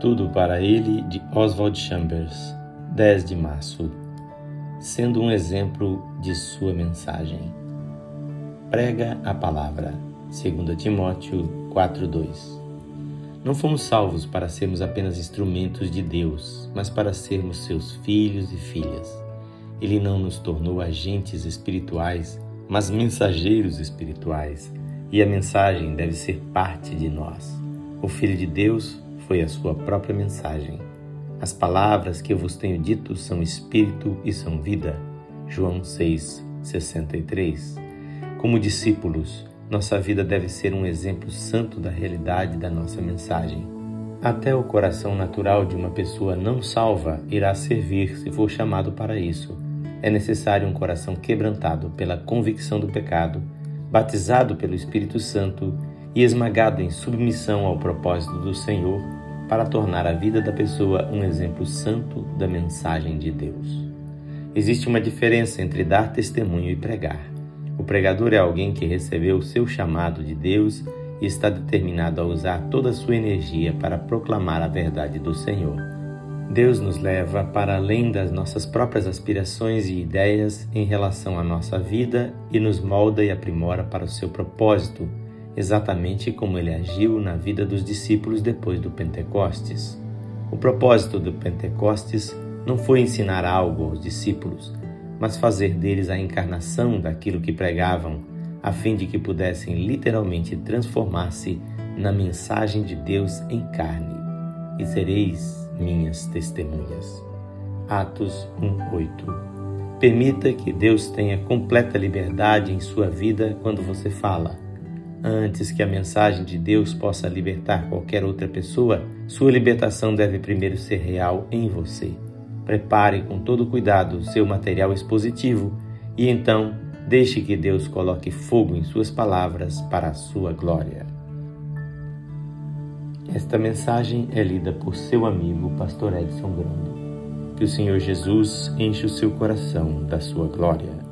Tudo para ele de Oswald Chambers, 10 de março. Sendo um exemplo de sua mensagem. Prega a palavra. 2 Timóteo 4:2. Não fomos salvos para sermos apenas instrumentos de Deus, mas para sermos seus filhos e filhas. Ele não nos tornou agentes espirituais, mas mensageiros espirituais, e a mensagem deve ser parte de nós. O Filho de Deus foi a sua própria mensagem. As palavras que eu vos tenho dito são espírito e são vida. João 6, 63. Como discípulos, nossa vida deve ser um exemplo santo da realidade da nossa mensagem. Até o coração natural de uma pessoa não salva irá servir se for chamado para isso. É necessário um coração quebrantado pela convicção do pecado, batizado pelo Espírito Santo e esmagado em submissão ao propósito do Senhor para tornar a vida da pessoa um exemplo santo da mensagem de Deus. Existe uma diferença entre dar testemunho e pregar. O pregador é alguém que recebeu o seu chamado de Deus e está determinado a usar toda a sua energia para proclamar a verdade do Senhor. Deus nos leva para além das nossas próprias aspirações e ideias em relação à nossa vida e nos molda e aprimora para o seu propósito exatamente como ele agiu na vida dos discípulos depois do Pentecostes. O propósito do Pentecostes não foi ensinar algo aos discípulos, mas fazer deles a encarnação daquilo que pregavam, a fim de que pudessem literalmente transformar-se na mensagem de Deus em carne. E sereis minhas testemunhas. Atos 1:8. Permita que Deus tenha completa liberdade em sua vida quando você fala Antes que a mensagem de Deus possa libertar qualquer outra pessoa, sua libertação deve primeiro ser real em você. Prepare com todo cuidado seu material expositivo e então deixe que Deus coloque fogo em suas palavras para a sua glória. Esta mensagem é lida por seu amigo, Pastor Edson Grando. Que o Senhor Jesus enche o seu coração da sua glória.